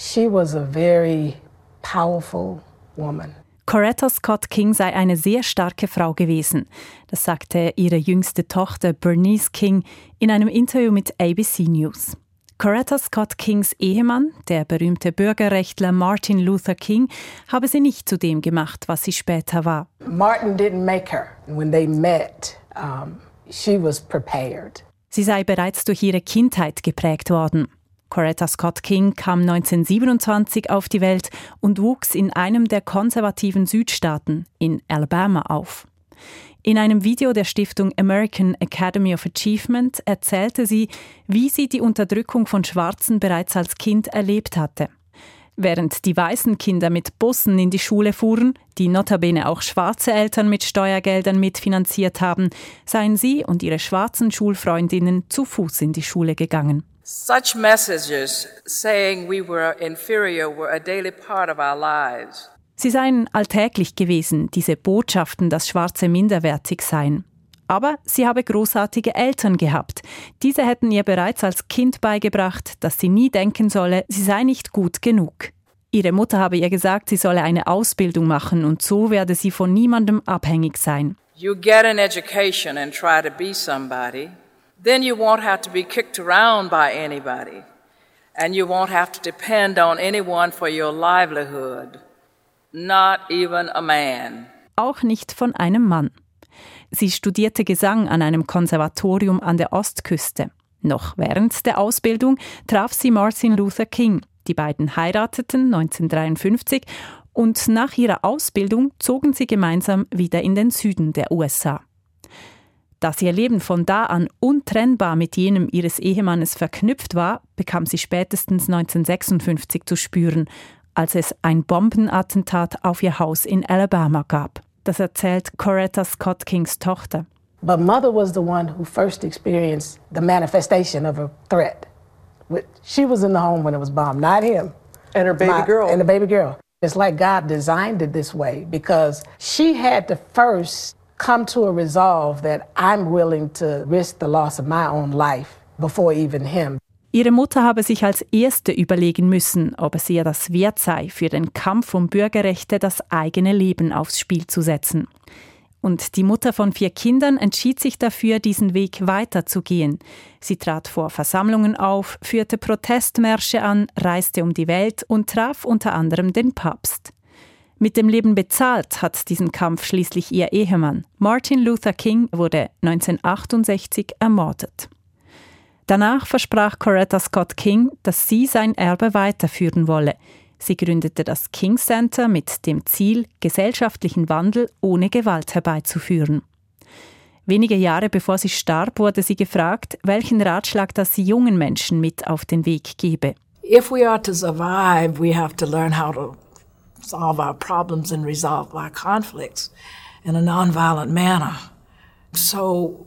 She was a very powerful woman. Coretta Scott King sei eine sehr starke Frau gewesen. Das sagte ihre jüngste Tochter Bernice King in einem Interview mit ABC News. Coretta Scott Kings Ehemann, der berühmte Bürgerrechtler Martin Luther King, habe sie nicht zu dem gemacht, was sie später war. Martin didn't make her. When they met, um, she was prepared. Sie sei bereits durch ihre Kindheit geprägt worden. Coretta Scott King kam 1927 auf die Welt und wuchs in einem der konservativen Südstaaten, in Alabama, auf. In einem Video der Stiftung American Academy of Achievement erzählte sie, wie sie die Unterdrückung von Schwarzen bereits als Kind erlebt hatte. Während die weißen Kinder mit Bussen in die Schule fuhren, die notabene auch schwarze Eltern mit Steuergeldern mitfinanziert haben, seien sie und ihre schwarzen Schulfreundinnen zu Fuß in die Schule gegangen. Such messages saying we were inferior were a daily part of our lives. Sie seien alltäglich gewesen, diese Botschaften, dass Schwarze minderwertig seien. Aber sie habe großartige Eltern gehabt. Diese hätten ihr bereits als Kind beigebracht, dass sie nie denken solle, sie sei nicht gut genug. Ihre Mutter habe ihr gesagt, sie solle eine Ausbildung machen und so werde sie von niemandem abhängig sein. You get an education and try to be somebody, then you won't have to be kicked around by anybody. And you won't have to depend on anyone for your livelihood. Not even a man. Auch nicht von einem Mann. Sie studierte Gesang an einem Konservatorium an der Ostküste. Noch während der Ausbildung traf sie Martin Luther King. Die beiden heirateten 1953 und nach ihrer Ausbildung zogen sie gemeinsam wieder in den Süden der USA. Dass ihr Leben von da an untrennbar mit jenem ihres Ehemannes verknüpft war, bekam sie spätestens 1956 zu spüren, als es ein Bombenattentat auf ihr Haus in Alabama gab. Das erzählt Coretta Scott Kings Tochter. But mother was the one who first experienced the manifestation of a threat. She was in the home when it was bombed, not him. And her baby My, girl. And the baby girl. It's like God designed it this way because she had to first come to a resolve that I'm willing to risk the loss of my own life before even him. Ihre Mutter habe sich als Erste überlegen müssen, ob es ihr das wert sei, für den Kampf um Bürgerrechte das eigene Leben aufs Spiel zu setzen. Und die Mutter von vier Kindern entschied sich dafür, diesen Weg weiterzugehen. Sie trat vor Versammlungen auf, führte Protestmärsche an, reiste um die Welt und traf unter anderem den Papst. Mit dem Leben bezahlt hat diesen Kampf schließlich ihr Ehemann. Martin Luther King wurde 1968 ermordet. Danach versprach Coretta Scott King, dass sie sein Erbe weiterführen wolle. Sie gründete das King Center mit dem Ziel, gesellschaftlichen Wandel ohne Gewalt herbeizuführen. Wenige Jahre bevor sie starb, wurde sie gefragt, welchen Ratschlag das sie jungen Menschen mit auf den Weg gebe. If we are to survive, we have to learn how to solve our problems and resolve our conflicts in a nonviolent manner. So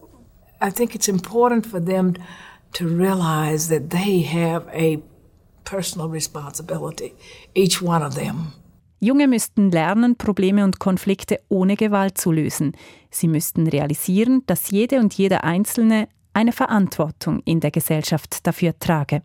I think it's important for them to realize that they have a personal responsibility, each one of them. Junge müssten lernen, Probleme und Konflikte ohne Gewalt zu lösen. Sie müssten realisieren, dass jede und jeder Einzelne eine Verantwortung in der Gesellschaft dafür trage.